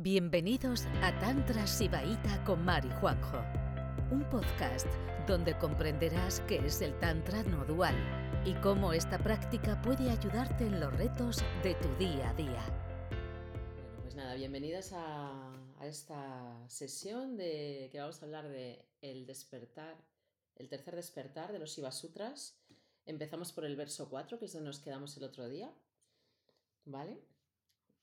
Bienvenidos a Tantra Sibaíta con Mari Juanjo, un podcast donde comprenderás qué es el Tantra no dual y cómo esta práctica puede ayudarte en los retos de tu día a día. Bueno, pues nada, bienvenidas a, a esta sesión de que vamos a hablar de el despertar, el tercer despertar de los Shiva Sutras. Empezamos por el verso 4, que es donde nos quedamos el otro día. ¿Vale?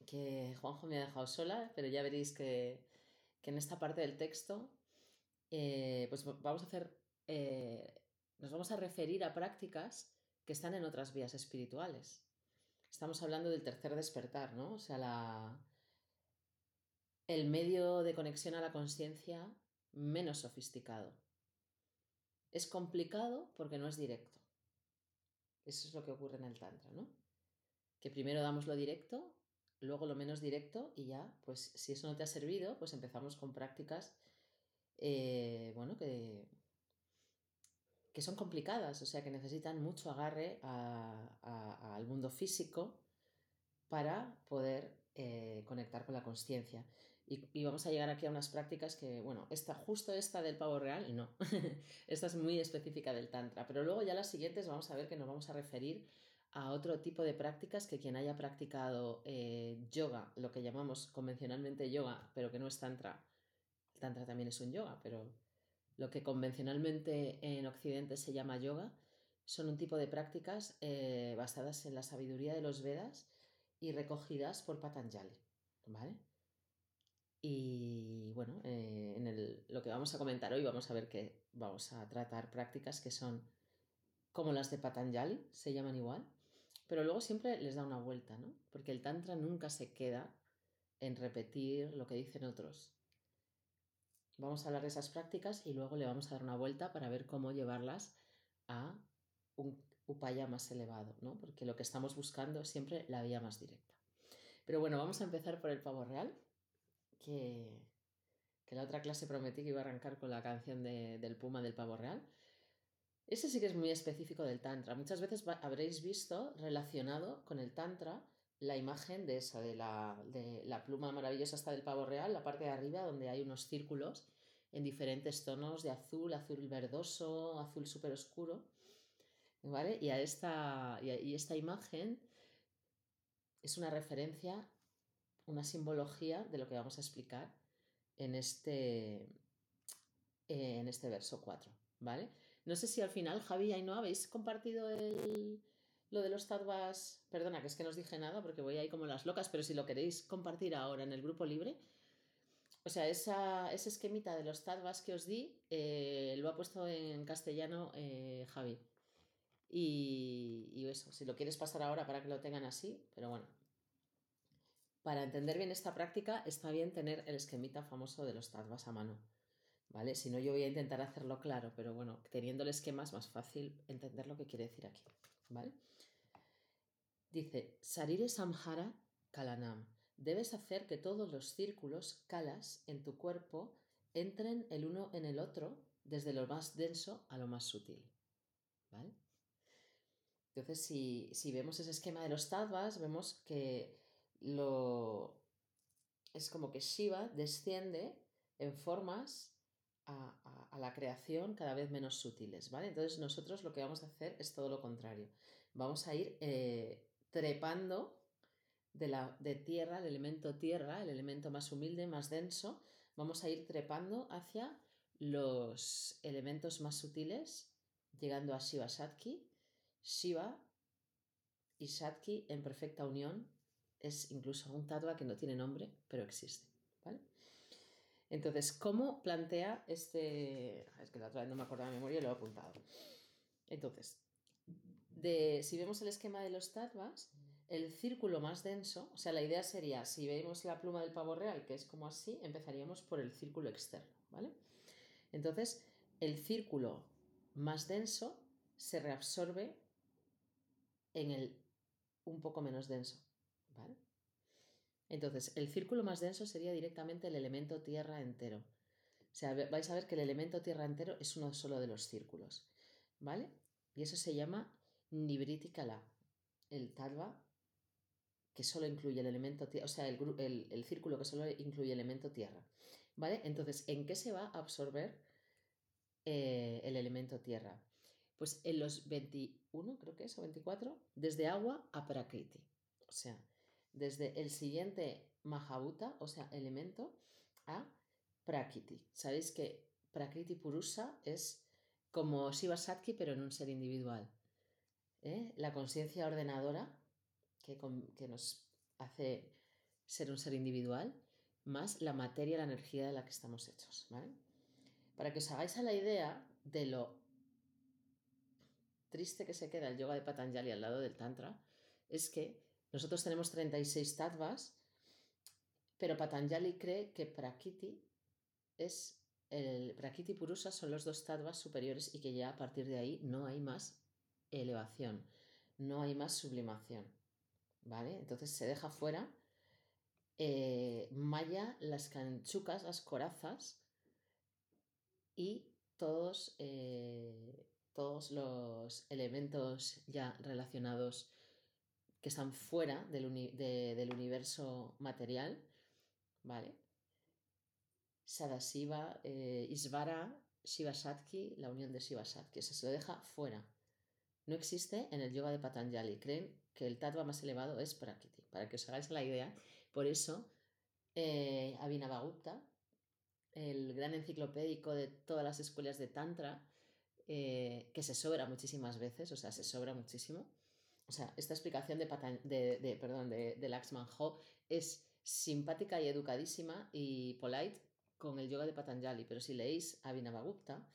Que Juanjo me ha dejado sola, pero ya veréis que, en esta parte del texto eh, pues vamos a hacer, eh, nos vamos a referir a prácticas que están en otras vías espirituales. Estamos hablando del tercer despertar, ¿no? O sea, la, el medio de conexión a la conciencia menos sofisticado. Es complicado porque no es directo. Eso es lo que ocurre en el Tantra, ¿no? Que primero damos lo directo luego lo menos directo y ya, pues si eso no te ha servido, pues empezamos con prácticas, eh, bueno, que, que son complicadas, o sea, que necesitan mucho agarre al mundo físico para poder eh, conectar con la conciencia. Y, vamos a llegar aquí a unas prácticas que, bueno, esta, justo esta del pavo real, no. esta es muy específica del Tantra. Pero luego ya las siguientes vamos a ver que nos vamos a referir a otro tipo de prácticas que quien haya practicado eh, yoga, lo que llamamos convencionalmente yoga, pero que no es tantra, el tantra también es un yoga, pero lo que convencionalmente en Occidente se llama yoga, son un tipo de prácticas eh, basadas en la sabiduría de los Vedas y recogidas por Patanjali, ¿vale? Y bueno, eh, en lo que vamos a comentar hoy vamos a ver que vamos a tratar prácticas que son como las de Patanjali, se llaman igual, pero luego siempre les da una vuelta, ¿no? Porque el Tantra nunca se queda en repetir lo que dicen otros. Vamos a hablar de esas prácticas y luego le vamos a dar una vuelta para ver cómo llevarlas a un upaya más elevado, ¿no? Porque lo que estamos buscando es siempre la vía más directa. Pero bueno, vamos a empezar por el pavo real, que, que la otra clase prometí que iba a arrancar con la canción del Puma del pavo real. Ese sí que es muy específico del Tantra. Muchas veces habréis visto relacionado con el Tantra la imagen de esa, de la, de la pluma maravillosa hasta del pavo real, la parte de arriba donde hay unos círculos en diferentes tonos de azul, azul verdoso, azul súper oscuro. ¿Vale? Y, a esta, y esta imagen es una referencia, una simbología de lo que vamos a explicar en este, en este verso 4. ¿Vale? No sé si al final, Javi y no habéis compartido el, lo de los tadvas. Perdona, que es que no os dije nada porque voy ahí como las locas, pero si lo queréis compartir ahora en el grupo libre. O sea, esa, ese esquemita de los tadvas que os di eh, lo ha puesto en castellano eh, Javi. Y, y eso, si lo quieres pasar ahora para que lo tengan así, pero bueno. Para entender bien esta práctica está bien tener el esquemita famoso de los tadvas a mano. ¿Vale? Si no, yo voy a intentar hacerlo claro, pero bueno, teniendo el esquema es más fácil entender lo que quiere decir aquí, ¿vale? Dice, Sarire Samhara Kalanam. Debes hacer que todos los círculos, kalas, en tu cuerpo entren el uno en el otro, desde lo más denso a lo más sutil, ¿vale? Entonces, si, si vemos ese esquema de los tadvas, vemos que lo... es como que Shiva desciende en formas a, la creación cada vez menos sutiles, ¿vale? Entonces nosotros lo que vamos a hacer es todo lo contrario. Vamos a ir eh, trepando de, la, de tierra, el elemento tierra, el elemento más humilde, más denso, vamos a ir trepando hacia los elementos más sutiles, llegando a Shiva Satki. Shiva y Satki en perfecta unión es incluso un tatua que no tiene nombre, pero existe. Entonces, ¿cómo plantea este...? Es que la otra vez no me acuerdo de memoria y lo he apuntado. Entonces, de, si vemos el esquema de los tattvas, el círculo más denso, o sea, la idea sería, si vemos la pluma del pavo real, que es como así, empezaríamos por el círculo externo, ¿vale? Entonces, el círculo más denso se reabsorbe en el un poco menos denso, ¿vale? Entonces, el círculo más denso sería directamente el elemento tierra entero. O sea, vais a ver que el elemento tierra entero es uno solo de los círculos, ¿vale? Y eso se llama Nibriti Kala, el Talva que solo incluye el elemento tierra, o sea, el, el, círculo que solo incluye el elemento tierra. ¿Vale? Entonces, ¿en qué se va a absorber eh, el elemento tierra? Pues en los 21, creo que es, o 24, desde agua a Prakriti. O sea, desde el siguiente Mahabhuta, o sea, elemento, a Prakriti. Sabéis que Prakriti Purusa es como Shiva Satki, pero en un ser individual. ¿eh? La conciencia ordenadora que, que nos hace ser un ser individual, más la materia, la energía de la que estamos hechos. ¿vale? Para que os hagáis a la idea de lo triste que se queda el yoga de Patanjali al lado del Tantra, es que nosotros tenemos 36 tattvas, pero Patanjali cree que Prakriti es el Prakriti y Purusa son los dos tattvas superiores y que ya a partir de ahí no hay más elevación, no hay más sublimación. ¿Vale? Entonces se deja fuera eh, Maya, las canchucas, las corazas y todos, eh, todos los elementos ya relacionados que están fuera del, del universo material, ¿vale? Sadasiva, eh, Isvara, Shivasatki, la unión de Shivasatki, se lo deja fuera. No existe en el yoga de Patanjali. Creen que el tattva más elevado es Prakriti. Para que os hagáis la idea, por eso eh, Abhinavagupta, el gran enciclopédico de todas las escuelas de Tantra, eh, que se sobra muchísimas veces, o sea, se sobra muchísimo. O sea, esta explicación de, de, perdón, de, de Laxman Ho es simpática y educadísima y polite con el yoga de Patanjali, pero si leéis Abhinavagupta,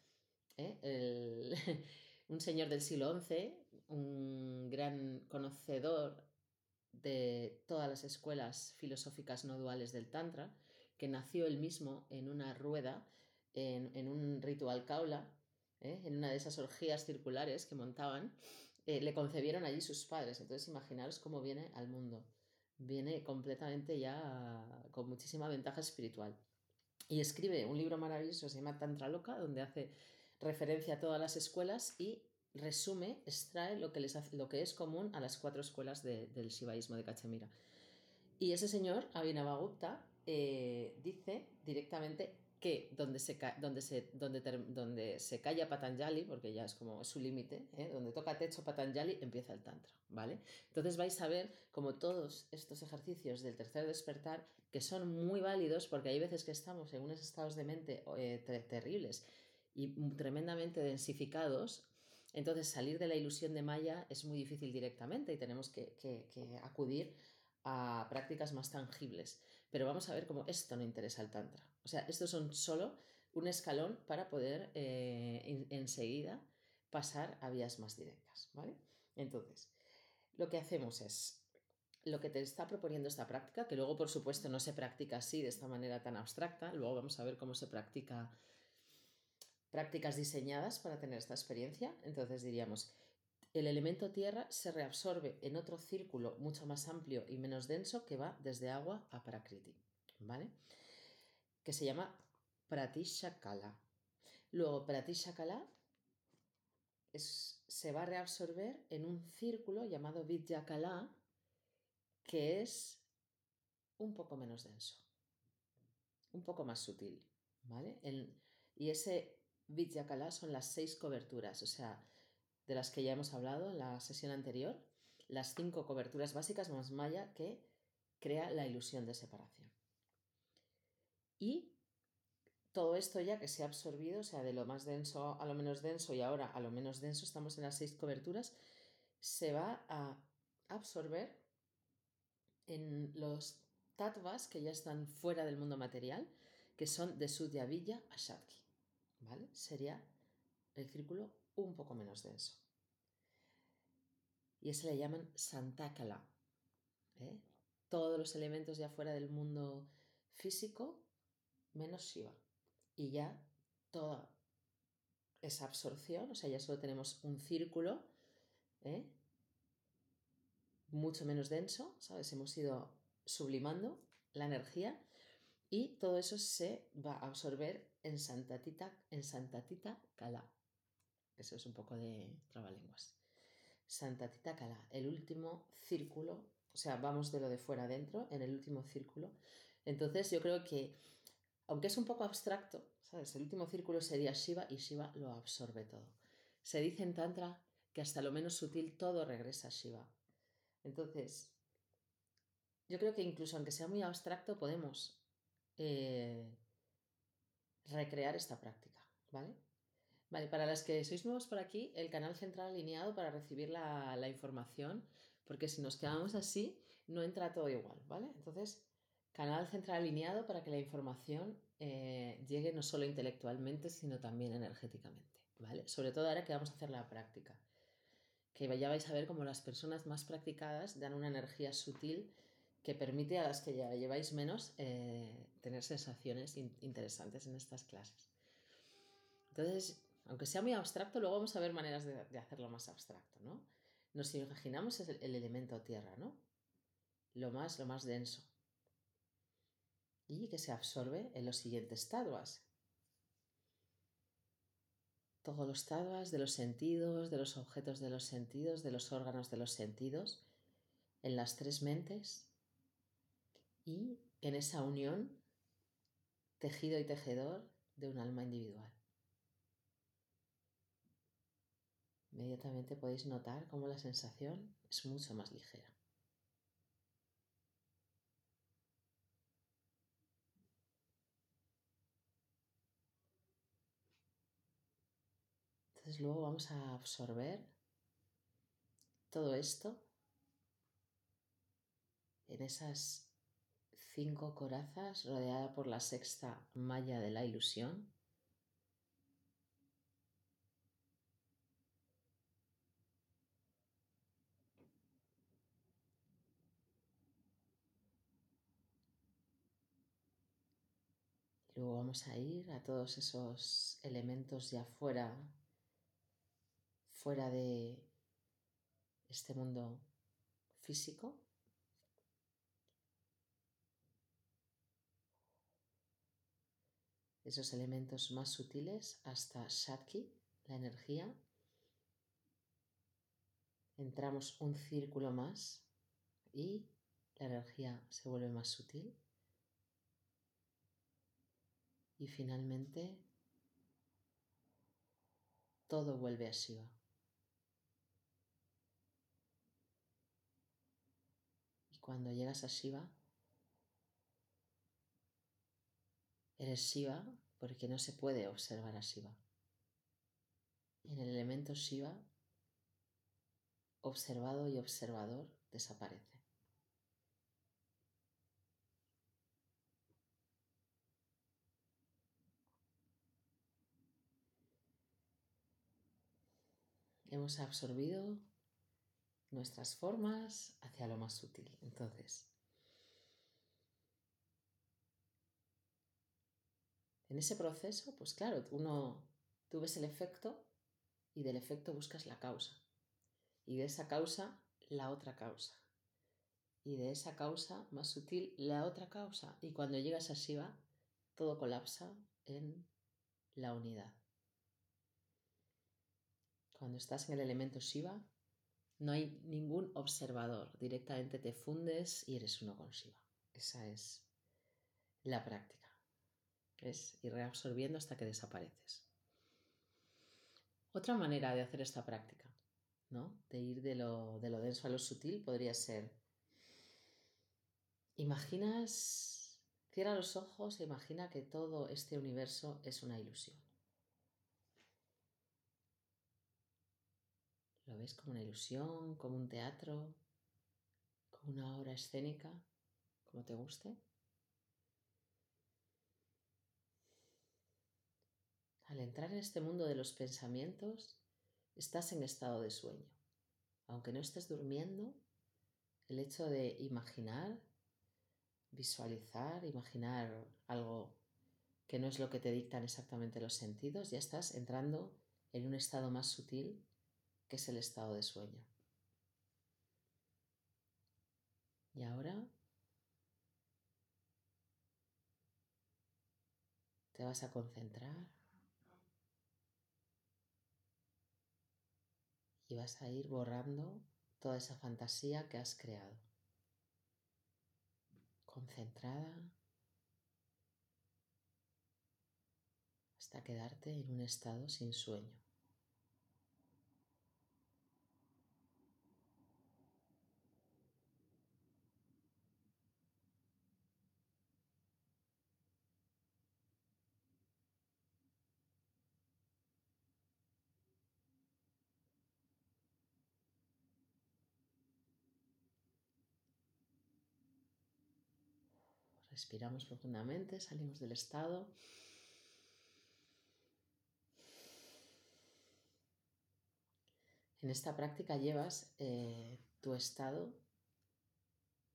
¿eh? un señor del siglo XI, un gran conocedor de todas las escuelas filosóficas no duales del Tantra, que nació él mismo en una rueda, en, un ritual kaula, ¿eh? en una de esas orgías circulares que montaban, eh, le concebieron allí sus padres. Entonces imaginaros cómo viene al mundo. Viene completamente ya con muchísima ventaja espiritual. Y escribe un libro maravilloso, se llama Tantra Loca, donde hace referencia a todas las escuelas y resume, extrae lo que, les lo que es común a las cuatro escuelas del shivaísmo de Cachemira. Y ese señor, Abhinavagupta, eh, dice directamente que donde se, donde, se, donde, donde se calla Patanjali, porque ya es como su límite, ¿eh? donde toca techo Patanjali, empieza el Tantra, ¿vale? Entonces vais a ver como todos estos ejercicios del tercer despertar, que son muy válidos, porque hay veces que estamos en unos estados de mente eh, terribles y tremendamente densificados, entonces salir de la ilusión de Maya es muy difícil directamente y tenemos que, acudir a prácticas más tangibles. Pero vamos a ver cómo esto no interesa al Tantra. O sea, estos son solo un escalón para poder eh, enseguida pasar a vías más directas. ¿vale? Entonces, lo que hacemos es lo que te está proponiendo esta práctica, que luego por supuesto no se practica así, de esta manera tan abstracta, luego vamos a ver cómo se practica prácticas diseñadas para tener esta experiencia. Entonces diríamos, el elemento tierra se reabsorbe en otro círculo mucho más amplio y menos denso que va desde agua a Prakriti, ¿vale? Que se llama Pratishakala. Luego, Pratishakala es, se va a reabsorber en un círculo llamado Vidyakala, que es un poco menos denso, un poco más sutil, ¿vale? y ese Vidyakala son las seis coberturas, o sea, de las que ya hemos hablado en la sesión anterior, las cinco coberturas básicas más maya que crea la ilusión de separación. Y todo esto ya que se ha absorbido, o sea, de lo más denso a lo menos denso y ahora a lo menos denso, estamos en las seis coberturas, se va a absorber en los tattvas que ya están fuera del mundo material, que son de Sudhyavilla a Shakti. ¿vale? Sería el círculo un poco menos denso. Y ese le llaman Santakala. ¿eh? Todos los elementos ya fuera del mundo físico, menos Shiva. Y ya toda esa absorción, o sea, ya solo tenemos un círculo ¿eh? mucho menos denso, ¿sabes? Hemos ido sublimando la energía y todo eso se va a absorber en Santatita, en Santatita Kala. Eso es un poco de trabalenguas. Santatita Kala, el último círculo O sea, vamos de lo de fuera adentro, en el último círculo. Entonces yo creo que, aunque es un poco abstracto, ¿sabes? El último círculo sería Shiva y Shiva lo absorbe todo. Se dice en Tantra que hasta lo menos sutil todo regresa a Shiva. Entonces, yo creo que incluso aunque sea muy abstracto, podemos eh, recrear esta práctica, ¿vale? Vale, para las que sois nuevos por aquí, el canal central alineado para recibir la, la información, porque si nos quedamos así, no entra todo igual, ¿vale? Entonces, canal central alineado para que la información eh, llegue no solo intelectualmente, sino también energéticamente, ¿vale? Sobre todo ahora que vamos a hacer la práctica, que ya vais a ver cómo las personas más practicadas dan una energía sutil que permite a las que ya lleváis menos eh, tener sensaciones interesantes en estas clases. Entonces, aunque sea muy abstracto, luego vamos a ver maneras de, hacerlo más abstracto, ¿no? Nos imaginamos el, el, elemento tierra, ¿no? Lo más, lo más denso. Y que se absorbe en los siguientes taduas. Todos los taduas de los sentidos, de los objetos de los sentidos, de los órganos de los sentidos, en las tres mentes y en esa unión, tejido y tejedor de un alma individual. Inmediatamente podéis notar cómo la sensación es mucho más ligera. Entonces luego vamos a absorber todo esto en esas cinco corazas rodeada por la sexta malla de la ilusión. Luego vamos a ir a todos esos elementos ya fuera, fuera de este mundo físico. esos elementos más sutiles hasta Shakti, la energía. Entramos un círculo más y la energía se vuelve más sutil. Y finalmente todo vuelve a Shiva. Y cuando llegas a Shiva, Eres Shiva porque no se puede observar a Shiva. En el elemento Shiva, observado y observador desaparece. Hemos absorbido nuestras formas hacia lo más sutil. Entonces, En ese proceso, pues claro, uno, tú ves el efecto y del efecto buscas la causa. Y de esa causa, la otra causa. Y de esa causa más sutil, la otra causa. Y cuando llegas a Shiva, todo colapsa en la unidad. Cuando estás en el elemento Shiva, no hay ningún observador. Directamente te fundes y eres uno con Shiva. Esa es la práctica. Es ir reabsorbiendo hasta que desapareces. Otra manera de hacer esta práctica, ¿no? De ir de lo, de lo denso a lo sutil podría ser, imaginas, cierra los ojos e imagina que todo este universo es una ilusión. ¿Lo ves como una ilusión, como un teatro, como una obra escénica, como te guste? Al entrar en este mundo de los pensamientos, estás en estado de sueño. Aunque no estés durmiendo, el hecho de imaginar, visualizar, imaginar algo que no es lo que te dictan exactamente los sentidos, ya estás entrando en un estado más sutil que es el estado de sueño. Y ahora te vas a concentrar y vas a ir borrando toda esa fantasía que has creado. concentrada, hasta quedarte en un estado sin sueño. Respiramos profundamente, salimos del estado. En esta práctica llevas eh, tu estado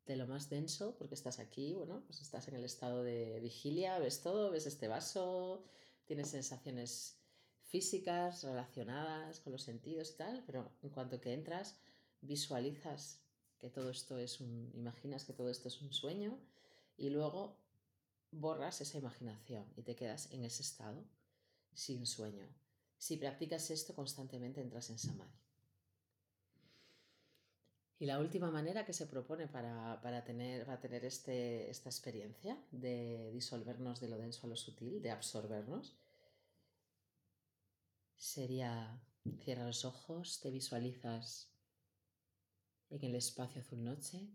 de lo más denso, porque estás aquí, bueno, pues estás en el estado de vigilia, ves todo, ves este vaso, tienes sensaciones físicas relacionadas con los sentidos y tal, pero en cuanto que entras, visualizas que todo esto es un, imaginas que todo esto es un sueño y luego borras esa imaginación y te quedas en ese estado sin sueño. Si practicas esto constantemente entras en samadhi. Y la última manera que se propone para, tener, para tener este, esta experiencia de disolvernos de lo denso a lo sutil, de absorbernos, sería cierra los ojos, te visualizas en el espacio azul noche,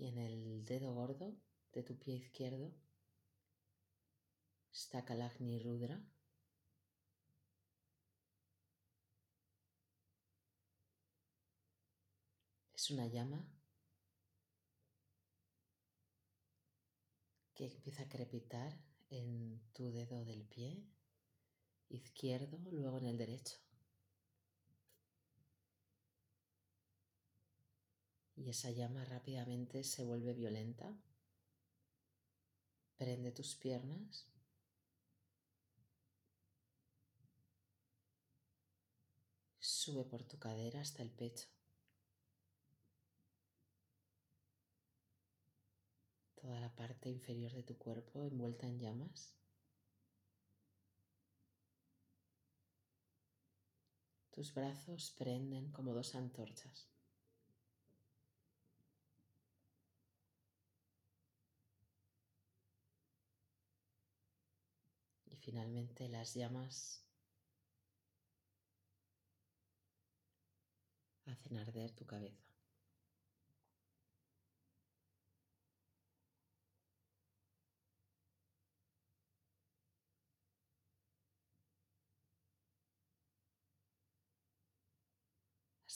y en el dedo gordo de tu pie izquierdo está Kalagni Rudra. Es una llama que empieza a crepitar en tu dedo del pie izquierdo, luego en el derecho. Y esa llama rápidamente se vuelve violenta. Prende tus piernas. Sube por tu cadera hasta el pecho. Toda la parte inferior de tu cuerpo envuelta en llamas. Tus brazos prenden como dos antorchas. Finalmente las llamas hacen arder tu cabeza.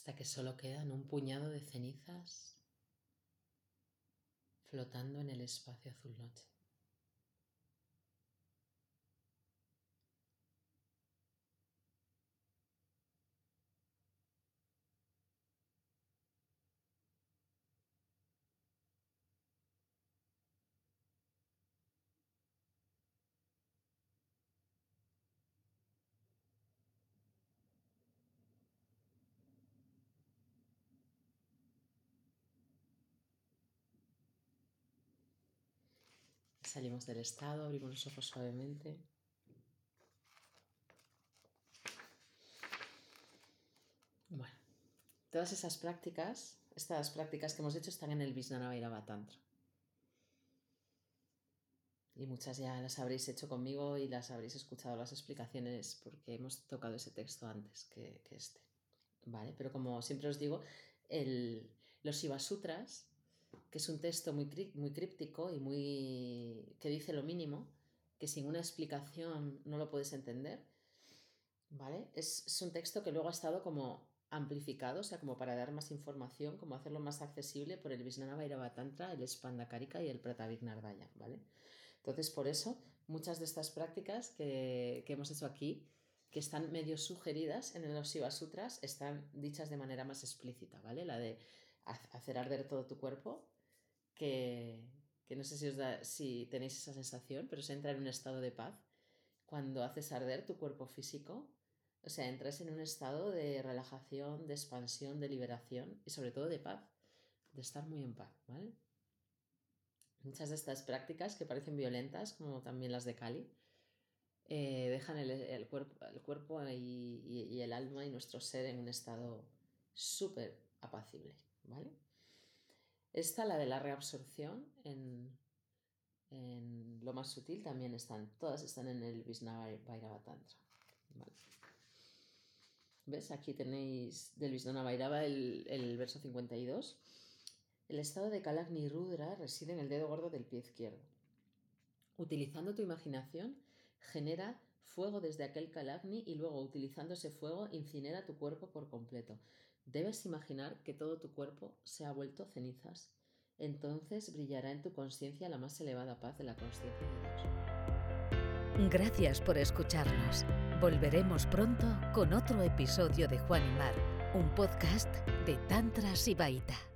hasta que solo quedan un puñado de cenizas flotando en el espacio azul noche. Salimos del estado, abrimos los ojos suavemente. Bueno, todas esas prácticas, estas prácticas que hemos hecho están en el Vijnana Tantra. Y muchas ya las habréis hecho conmigo y las habréis escuchado las explicaciones porque hemos tocado ese texto antes que, este. ¿Vale? Pero como siempre os digo, el, los Shiva Sutras que es un texto muy, muy críptico y muy que dice lo mínimo, que sin una explicación no lo puedes entender. ¿Vale? Es, un texto que luego ha estado como amplificado, o sea, como para dar más información, como hacerlo más accesible por el Bhairava Tantra, el Karika y el Pratavignardaya, ¿vale? Entonces, por eso, muchas de estas prácticas que, que hemos hecho aquí, que están medio sugeridas en los Shiva Sutras, están dichas de manera más explícita, ¿vale? La de hacer arder todo tu cuerpo, que, no sé si, os da, si tenéis esa sensación, pero se entra en un estado de paz cuando haces arder tu cuerpo físico. O sea, entras en un estado de relajación, de expansión, de liberación y sobre todo de paz, de estar muy en paz, ¿vale? Muchas de estas prácticas que parecen violentas, como también las de Kali, eh, dejan el, cuerpo, el cuerpo y, el alma y nuestro ser en un estado súper apacible, ¿vale? Esta, la de la reabsorción, en, lo más sutil también están, todas están en el Vairava Tantra. ¿Ves? Aquí tenéis del Vairava el, el verso 52. El estado de Kalagni Rudra reside en el dedo gordo del pie izquierdo. Utilizando tu imaginación, genera fuego desde aquel Kalagni y luego, utilizando ese fuego, incinera tu cuerpo por completo. Debes imaginar que todo tu cuerpo se ha vuelto cenizas. Entonces brillará en tu conciencia la más elevada paz de la conciencia de Dios. Gracias por escucharnos. Volveremos pronto con otro episodio de Juan y Mar, un podcast de Tantra Sibaita.